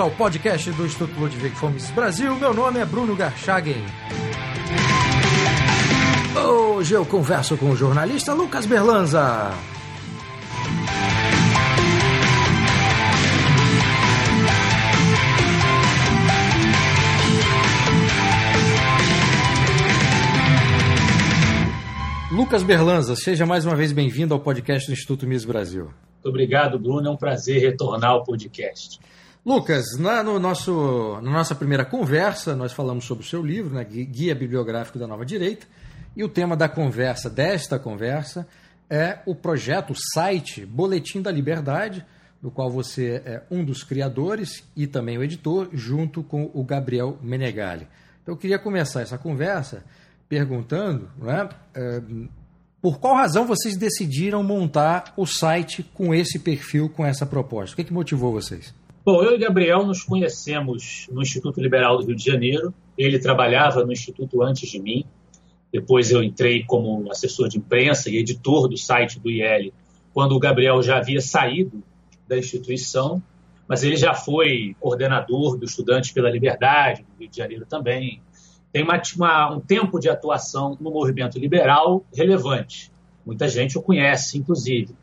ao podcast do Instituto Ludwig Fomes Brasil. Meu nome é Bruno Garchagen. Hoje eu converso com o jornalista Lucas Berlanza. Lucas Berlanza, seja mais uma vez bem-vindo ao podcast do Instituto Miss Brasil. Muito obrigado, Bruno. É um prazer retornar ao podcast. Lucas, na, no nosso, na nossa primeira conversa, nós falamos sobre o seu livro, né, Guia Bibliográfico da Nova Direita, e o tema da conversa, desta conversa, é o projeto, o site Boletim da Liberdade, do qual você é um dos criadores e também o editor, junto com o Gabriel Menegali. Então, eu queria começar essa conversa perguntando né, é, por qual razão vocês decidiram montar o site com esse perfil, com essa proposta. O que, que motivou vocês? Bom, eu e Gabriel nos conhecemos no Instituto Liberal do Rio de Janeiro. Ele trabalhava no Instituto antes de mim. Depois eu entrei como assessor de imprensa e editor do site do IL, quando o Gabriel já havia saído da instituição, mas ele já foi coordenador do Estudantes pela Liberdade, no Rio de Janeiro também, tem uma, uma, um tempo de atuação no movimento liberal relevante. Muita gente o conhece, inclusive.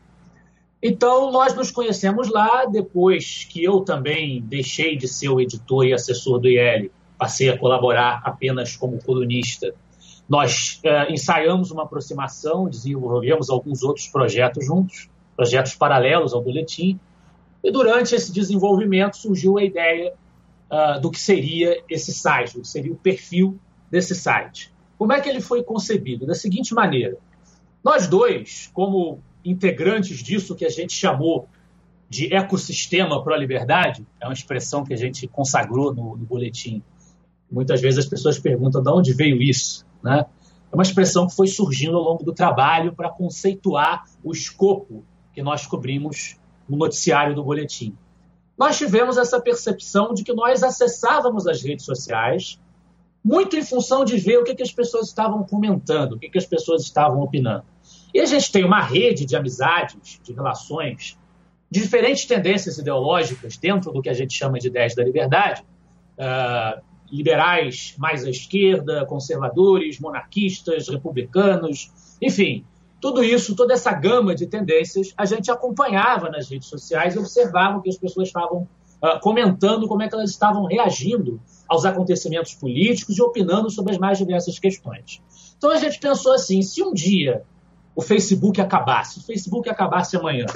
Então, nós nos conhecemos lá, depois que eu também deixei de ser o editor e assessor do IL, passei a colaborar apenas como colunista. Nós é, ensaiamos uma aproximação, desenvolvemos alguns outros projetos juntos, projetos paralelos ao boletim, e durante esse desenvolvimento surgiu a ideia uh, do que seria esse site, do que seria o perfil desse site. Como é que ele foi concebido? Da seguinte maneira: nós dois, como integrantes disso que a gente chamou de ecossistema para a liberdade, é uma expressão que a gente consagrou no, no, boletim. Muitas vezes as pessoas perguntam de onde veio isso, né? É uma expressão que foi surgindo ao longo do trabalho para conceituar o escopo que nós cobrimos no noticiário do boletim nós tivemos essa percepção de que nós acessávamos as redes sociais muito em função de ver o que, que as pessoas estavam comentando, o que, que as pessoas estavam opinando. E a gente tem uma rede de amizades, de relações, de diferentes tendências ideológicas dentro do que a gente chama de ideias da liberdade, uh, liberais mais à esquerda, conservadores, monarquistas, republicanos, enfim, tudo isso, toda essa gama de tendências, a gente acompanhava nas redes sociais e observava o que as pessoas estavam uh, comentando, como é que elas estavam reagindo aos acontecimentos políticos e opinando sobre as mais diversas questões. Então a gente pensou assim: se um dia o Facebook acabasse, o Facebook acabasse amanhã,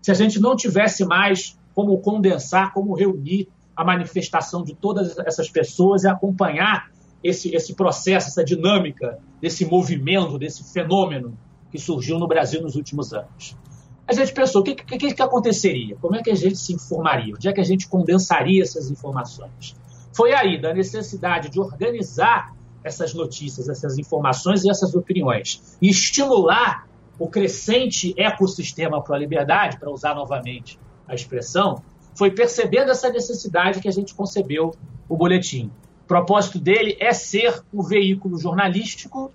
se a gente não tivesse mais como condensar, como reunir a manifestação de todas essas pessoas e acompanhar esse, esse processo, essa dinâmica desse movimento, desse fenômeno que surgiu no Brasil nos últimos anos. A gente pensou, o que, que, que aconteceria? Como é que a gente se informaria? Onde é que a gente condensaria essas informações? Foi aí, da necessidade de organizar essas notícias, essas informações e essas opiniões, e estimular o crescente ecossistema para a liberdade, para usar novamente a expressão, foi percebendo essa necessidade que a gente concebeu o boletim. O propósito dele é ser um veículo jornalístico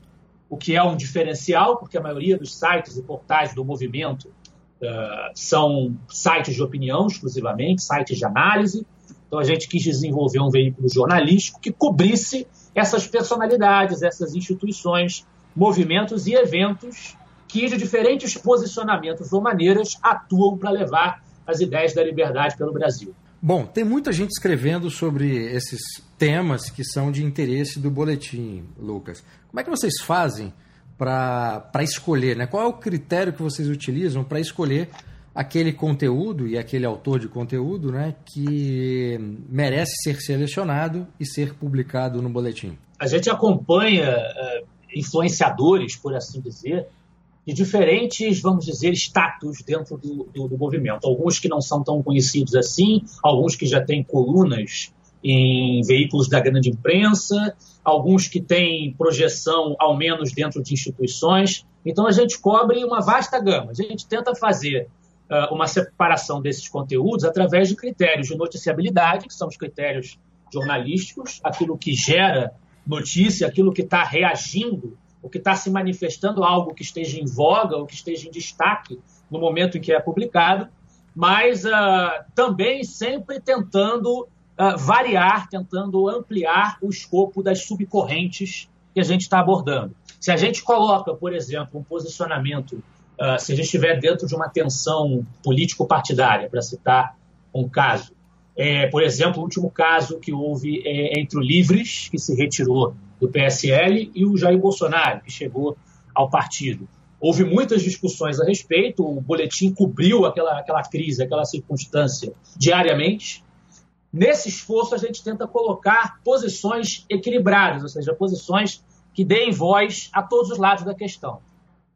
o que é um diferencial, porque a maioria dos sites e portais do movimento uh, são sites de opinião exclusivamente, sites de análise. Então a gente quis desenvolver um veículo jornalístico que cobrisse essas personalidades, essas instituições, movimentos e eventos que, de diferentes posicionamentos ou maneiras, atuam para levar as ideias da liberdade pelo Brasil. Bom, tem muita gente escrevendo sobre esses temas que são de interesse do boletim, Lucas. Como é que vocês fazem para escolher? Né? Qual é o critério que vocês utilizam para escolher aquele conteúdo e aquele autor de conteúdo né, que merece ser selecionado e ser publicado no boletim? A gente acompanha uh, influenciadores, por assim dizer, de diferentes, vamos dizer, status dentro do, do, do, movimento. Alguns que não são tão conhecidos assim, alguns que já têm colunas em veículos da grande imprensa, alguns que têm projeção, ao menos dentro de instituições. Então, a gente cobre uma vasta gama. A gente tenta fazer uh, uma separação desses conteúdos através de critérios de noticiabilidade, que são os critérios jornalísticos, aquilo que gera notícia, aquilo que está reagindo o que está se manifestando algo que esteja em voga ou que esteja em destaque no momento em que é publicado. mas uh, também sempre tentando uh, variar, tentando ampliar o escopo das subcorrentes que a gente está abordando. Se a gente coloca, por exemplo, um posicionamento, uh, se a gente estiver dentro de uma tensão político-partidária, para citar um caso, é, por exemplo, o último caso que houve é, entre o Livres, que se retirou do PSL, e o Jair Bolsonaro, que chegou ao partido. Houve muitas discussões a respeito, o boletim cobriu aquela, aquela crise, aquela circunstância diariamente. Nesse esforço, a gente tenta colocar posições equilibradas, ou seja, posições que deem voz a todos os lados da questão.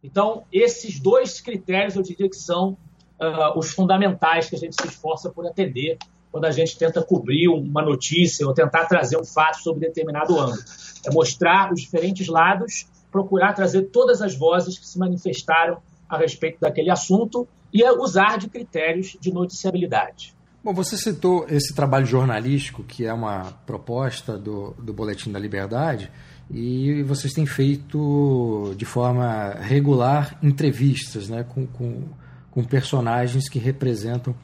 Então, esses dois critérios eu diria que são uh, os fundamentais que a gente se esforça por atender quando a gente tenta cobrir uma notícia ou tentar trazer um fato sobre determinado ângulo. É mostrar os diferentes lados, procurar trazer todas as vozes que se manifestaram a respeito daquele assunto e usar de critérios de noticiabilidade. Bom, você citou esse trabalho jornalístico, que é uma proposta do, do Boletim da Liberdade, e vocês têm feito de forma regular entrevistas né, com, com, com personagens que representam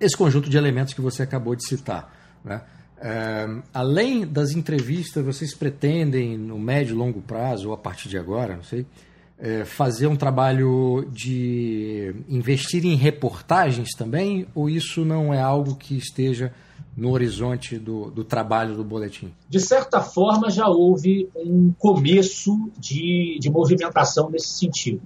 esse conjunto de elementos que você acabou de citar. Né? É, além das entrevistas, vocês pretendem, no médio e longo prazo, ou a partir de agora, não sei, é, fazer um trabalho de investir em reportagens também? Ou isso não é algo que esteja no horizonte do, do trabalho do boletim? De certa forma, já houve um começo de, de movimentação nesse sentido.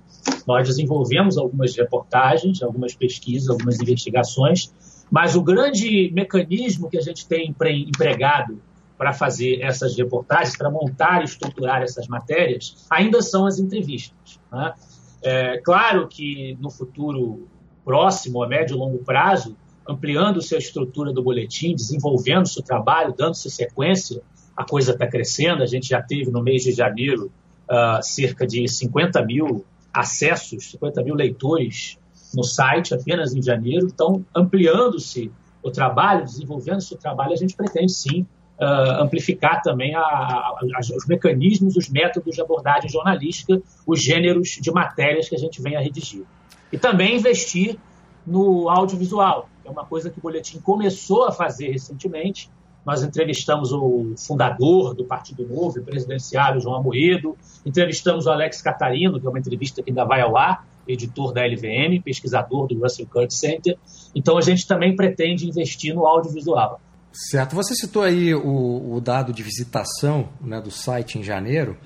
Nós desenvolvemos algumas reportagens, algumas pesquisas, algumas investigações, mas o grande mecanismo que a gente tem empregado para fazer essas reportagens, para montar e estruturar essas matérias, ainda são as entrevistas. Né? É claro que no futuro próximo, a médio e longo prazo, ampliando-se a estrutura do boletim, desenvolvendo seu trabalho, dando-se sequência, a coisa está crescendo. A gente já teve no mês de janeiro uh, cerca de 50 mil acessos, 50 mil leitores no site apenas em janeiro. Então, ampliando-se o trabalho, desenvolvendo-se o trabalho, a gente pretende sim uh, amplificar também a, a, os mecanismos, os métodos de abordagem jornalística, os gêneros de matérias que a gente vem a redigir. E também investir no audiovisual, é uma coisa que o Boletim começou a fazer recentemente. Nós entrevistamos o fundador do Partido Novo, o presidenciário João Amoedo, entrevistamos o Alex Catarino, que é uma entrevista que ainda vai ao ar, editor da LVM, pesquisador do Russell Kurt Center. Então a gente também pretende investir no audiovisual. Certo. Você citou aí o, o dado de visitação né, do site em janeiro.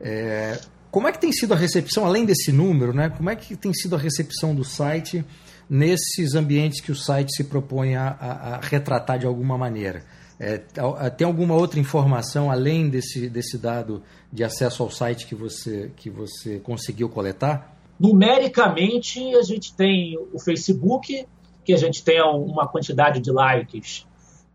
É, como é que tem sido a recepção, além desse número, né? Como é que tem sido a recepção do site nesses ambientes que o site se propõe a, a, a retratar de alguma maneira? É, tem alguma outra informação além desse, desse dado de acesso ao site que você, que você conseguiu coletar? Numericamente, a gente tem o Facebook, que a gente tem uma quantidade de likes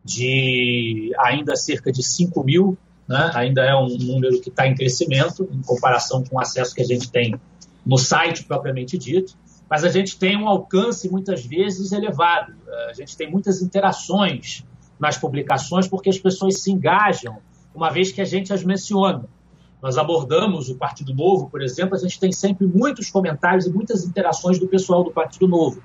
de ainda cerca de 5 mil, né? ainda é um número que está em crescimento em comparação com o acesso que a gente tem no site propriamente dito, mas a gente tem um alcance muitas vezes elevado, a gente tem muitas interações nas publicações porque as pessoas se engajam uma vez que a gente as menciona. Nós abordamos o Partido Novo, por exemplo, a gente tem sempre muitos comentários e muitas interações do pessoal do Partido Novo.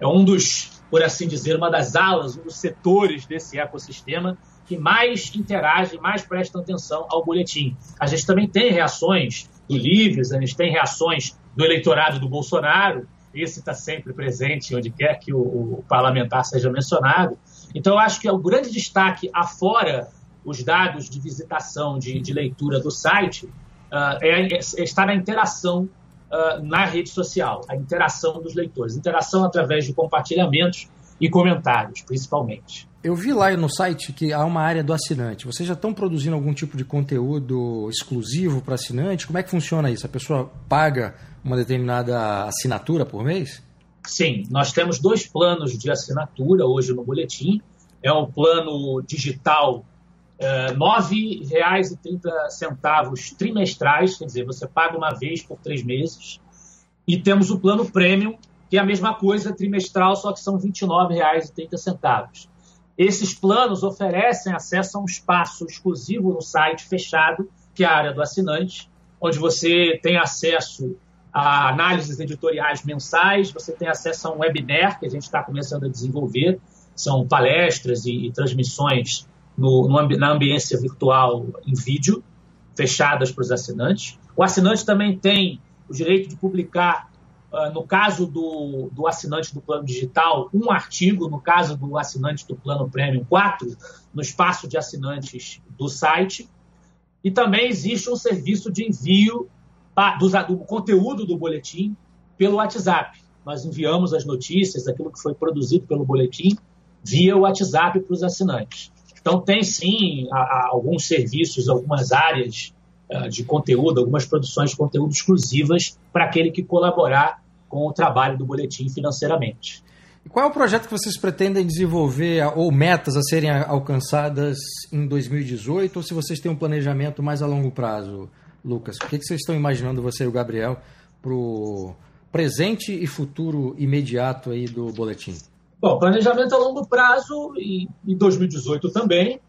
É um dos por assim dizer, uma das alas, um dos setores desse ecossistema que mais interage, mais presta atenção ao boletim. A gente também tem reações do Livres, a gente tem reações do eleitorado do Bolsonaro, esse está sempre presente onde quer que o, o, parlamentar seja mencionado. Então, eu acho que é o grande destaque, afora os dados de visitação, de, de leitura do site, uh, é, é, estar na interação uh, na rede social, a interação dos leitores, interação através de compartilhamentos e comentários, principalmente. Eu vi lá no site que há uma área do assinante. Vocês já estão produzindo algum tipo de conteúdo exclusivo para assinante? Como é que funciona isso? A pessoa paga uma determinada assinatura por mês? Sim, nós temos dois planos de assinatura hoje no boletim. É um plano digital R$ 9,30 trimestrais, quer dizer, você paga uma vez por três meses. E temos o plano premium, que é a mesma coisa trimestral, só que são R$ 29,30. Esses planos oferecem acesso a um espaço exclusivo no site fechado, que é a área do assinante, onde você tem acesso a análises editoriais mensais, você tem acesso a um webinar que a gente está começando a desenvolver, são palestras e, e transmissões no, no, na ambiência virtual em vídeo, fechadas para os assinantes. O assinante também tem o direito de publicar, no caso do, do assinante do plano digital, um artigo, no caso do assinante do plano premium, quatro, no espaço de assinantes do site. E também existe um serviço de envio do, do conteúdo do boletim pelo WhatsApp. Nós enviamos as notícias, aquilo que foi produzido pelo boletim, via WhatsApp para os assinantes. Então, tem sim a, a, alguns serviços, algumas áreas de conteúdo, algumas produções de conteúdo exclusivas para aquele que colaborar com o trabalho do boletim financeiramente. E qual é o projeto que vocês pretendem desenvolver ou metas a serem alcançadas em 2018 ou se vocês têm um planejamento mais a longo prazo, Lucas? O que vocês estão imaginando, você e o Gabriel, para o presente e futuro imediato aí do boletim? Bom, planejamento a longo prazo e em 2018 também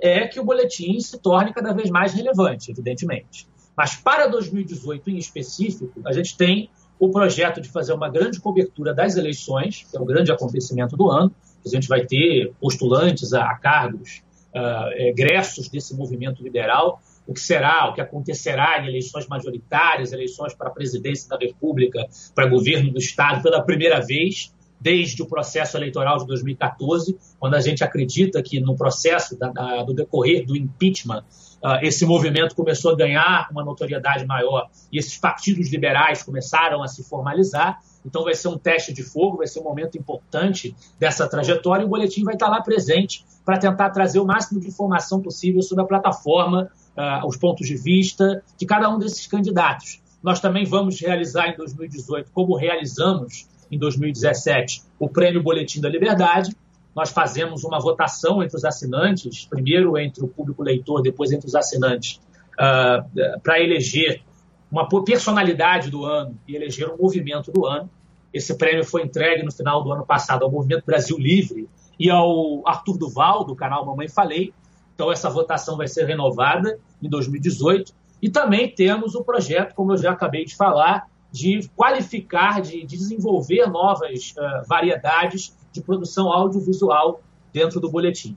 é que o boletim se torne cada vez mais relevante, evidentemente. Mas para 2018 em específico, a gente tem o projeto de fazer uma grande cobertura das eleições, que é o grande acontecimento do ano. A gente vai ter postulantes a, cargos uh, egressos desse movimento liberal, o que será, o que acontecerá em eleições majoritárias, eleições para a presidência da República, para governo do Estado pela primeira vez desde o processo eleitoral de 2014, quando a gente acredita que no processo da, da, do decorrer do impeachment, uh, esse movimento começou a ganhar uma notoriedade maior e esses partidos liberais começaram a se formalizar. Então vai ser um teste de fogo, vai ser um momento importante dessa trajetória e o boletim vai estar lá presente para tentar trazer o máximo de informação possível sobre a plataforma, uh, os pontos de vista de cada um desses candidatos. Nós também vamos realizar em 2018, como realizamos em 2017, o Prêmio Boletim da Liberdade. Nós fazemos uma votação entre os assinantes, primeiro entre o público leitor, depois entre os assinantes, uh, para eleger uma personalidade do ano e eleger um movimento do ano. Esse prêmio foi entregue no final do ano passado ao Movimento Brasil Livre e ao Arthur Duval, do canal Mamãe Falei. Então, essa votação vai ser renovada em 2018. E também temos o projeto, como eu já acabei de falar, de qualificar, de, desenvolver novas uh, variedades de produção audiovisual dentro do boletim.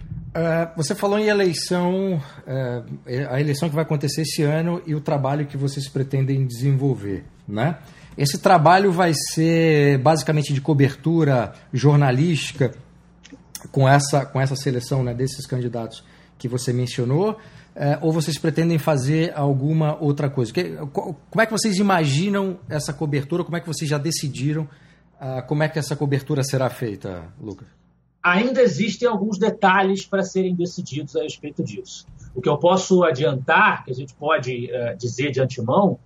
Uh, você falou em eleição, uh, a eleição que vai acontecer esse ano e o trabalho que vocês pretendem desenvolver, né? Esse trabalho vai ser basicamente de cobertura jornalística com essa, com essa seleção né, desses candidatos que você mencionou, é, ou vocês pretendem fazer alguma outra coisa? Que, como é que vocês imaginam essa cobertura? Como é que vocês já decidiram uh, como é que essa cobertura será feita, Lucas? Ainda existem alguns detalhes para serem decididos a respeito disso. O que eu posso adiantar, que a gente pode uh, dizer de antemão,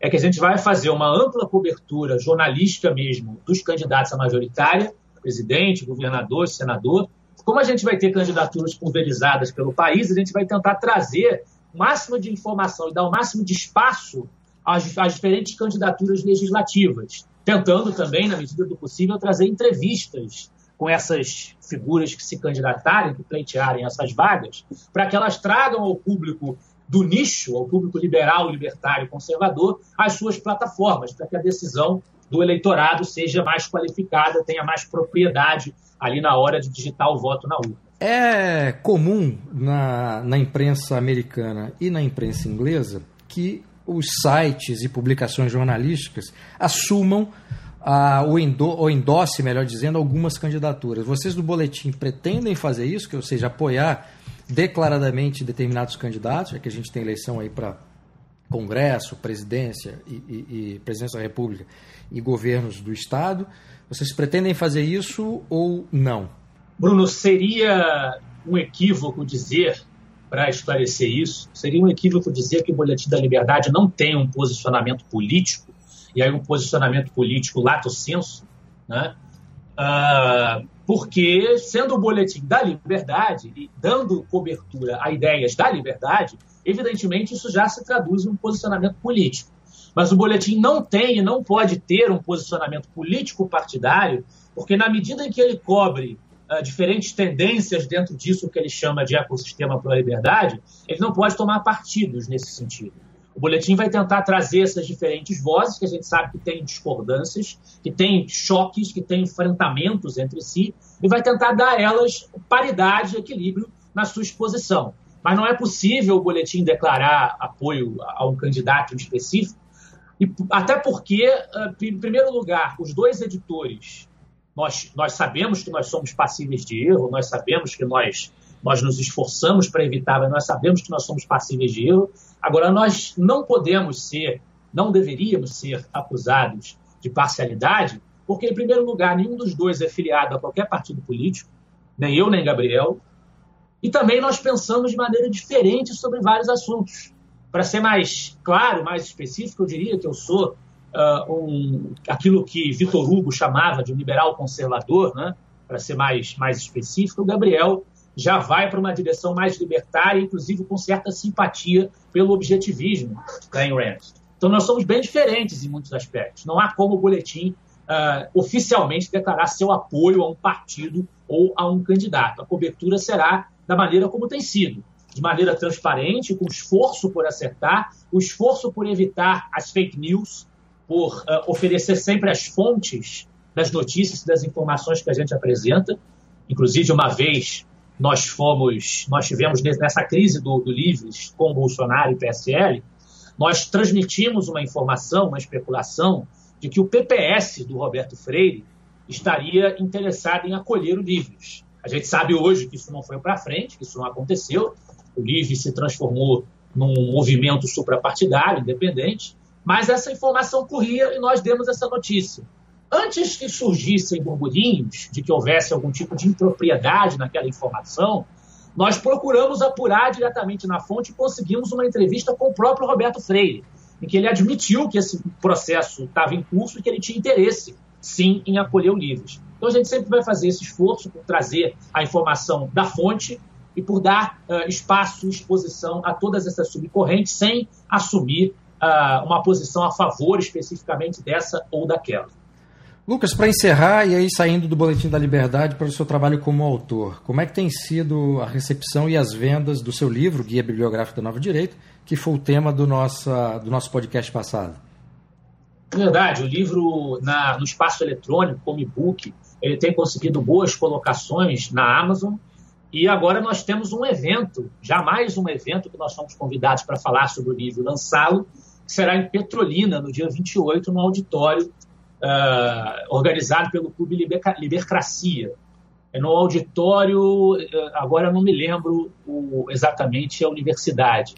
é que a gente vai fazer uma ampla cobertura jornalística mesmo dos candidatos à majoritária, presidente, governador, senador, como a gente vai ter candidaturas pulverizadas pelo país, a gente vai tentar trazer o máximo de informação e dar o máximo de espaço às, às diferentes candidaturas legislativas, tentando também, na medida do possível, trazer entrevistas com essas figuras que se candidatarem, que pleitearem essas vagas, para que elas tragam ao público do nicho, ao público liberal, libertário, conservador, as suas plataformas, para que a decisão do eleitorado seja mais qualificada, tenha mais propriedade ali na hora de digitar o voto na urna. É comum na, na imprensa americana e na imprensa inglesa que os sites e publicações jornalísticas assumam ah, ou, endo, ou endosse, melhor dizendo, algumas candidaturas. Vocês do boletim pretendem fazer isso, que, ou seja, apoiar declaradamente determinados candidatos, já que a gente tem eleição aí para Congresso, presidência e, e, e presidência da República e governos do Estado. Vocês pretendem fazer isso ou não? Bruno, seria um equívoco dizer, para esclarecer isso, seria um equívoco dizer que o Boletim da Liberdade não tem um posicionamento político, e aí um posicionamento político lato senso, né? Uh, porque, sendo o Boletim da Liberdade e dando cobertura a ideias da liberdade, evidentemente isso já se traduz em um posicionamento político. Mas o boletim não tem e não pode ter um posicionamento político-partidário, porque na medida em que ele cobre uh, diferentes tendências dentro disso que ele chama de ecossistema para a liberdade, ele não pode tomar partidos nesse sentido. O boletim vai tentar trazer essas diferentes vozes, que a gente sabe que tem discordâncias, que tem choques, que tem enfrentamentos entre si, e vai tentar dar a elas paridade, equilíbrio na sua exposição. Mas não é possível o boletim declarar apoio a um candidato específico, e até porque, ah, em primeiro lugar, os dois editores, nós, nós sabemos que nós somos passíveis de erro, nós sabemos que nós, nós nos esforçamos para evitar, mas nós sabemos que nós somos passíveis de erro. Agora, nós não podemos ser, não deveríamos ser acusados de parcialidade, porque, em primeiro lugar, nenhum dos dois é filiado a qualquer partido político, nem eu nem Gabriel, e também nós pensamos de maneira diferente sobre vários assuntos. Para ser mais claro, mais específico, eu diria que eu sou uh, um, aquilo que Vitor Hugo chamava de liberal conservador, né? para ser mais, mais específico, o Gabriel já vai para uma direção mais libertária, inclusive com certa simpatia pelo objetivismo da Ayn Rand. Então nós somos bem diferentes em muitos aspectos. Não há como o boletim uh, oficialmente declarar seu apoio a um partido ou a um candidato. A cobertura será da maneira como tem sido, de maneira transparente, com esforço por acertar, o esforço por evitar as fake news, por uh, oferecer sempre as fontes das notícias e das informações que a gente apresenta. Inclusive, uma vez nós fomos, nós tivemos nessa crise do, do Livres com Bolsonaro e PSL, nós transmitimos uma informação, uma especulação de que o PPS do Roberto Freire estaria interessado em acolher o Livres. A gente sabe hoje que isso não foi para frente, que isso não aconteceu. O Livres se transformou num movimento suprapartidário, independente, mas essa informação corria e nós demos essa notícia. Antes que surgissem burburinhos de que houvesse algum tipo de impropriedade naquela informação, nós procuramos apurar diretamente na fonte e conseguimos uma entrevista com o próprio Roberto Freire, em que ele admitiu que esse processo estava em curso e que ele tinha interesse, sim, em acolher o Livres. Então a gente sempre vai fazer esse esforço por trazer a informação da fonte e por dar uh, espaço, exposição a todas essas subcorrentes, sem assumir uh, uma posição a favor especificamente dessa ou daquela. Lucas, para encerrar e aí saindo do Boletim da Liberdade para o seu trabalho como autor, como é que tem sido a recepção e as vendas do seu livro, Guia Bibliográfico da Nova Direita, que foi o tema do, nossa, do nosso podcast passado? Verdade, o livro na, no espaço eletrônico, como e-book, ele tem conseguido boas colocações na Amazon e agora nós temos um evento, já mais um evento que nós somos convidados para falar sobre o livro, lançá-lo, que será em Petrolina, no dia 28, no auditório uh, organizado pelo Clube Libercracia. É no auditório, eh, agora não me lembro o, exatamente a universidade,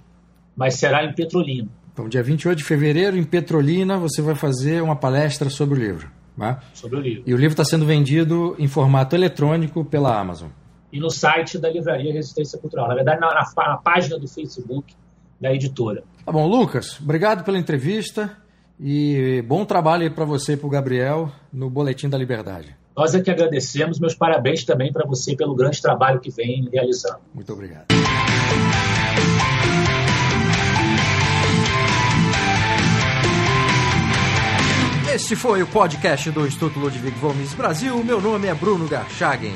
mas será em Petrolina. Então, dia 28 de fevereiro, em Petrolina, você vai fazer uma palestra sobre o livro. Né? Sobre o livro. E o livro está sendo vendido em formato eletrônico pela Amazon. E no site da Livraria Resistência Cultural. Na verdade, na, na, na página do Facebook da editora. Tá bom, Lucas, obrigado pela entrevista. E bom trabalho aí para você e para o Gabriel no Boletim da Liberdade. Nós é que agradecemos. Meus parabéns também para você pelo grande trabalho que vem realizando. Muito obrigado. Este foi o podcast do Instituto Ludwig Gomes Brasil. Meu nome é Bruno Garchagen.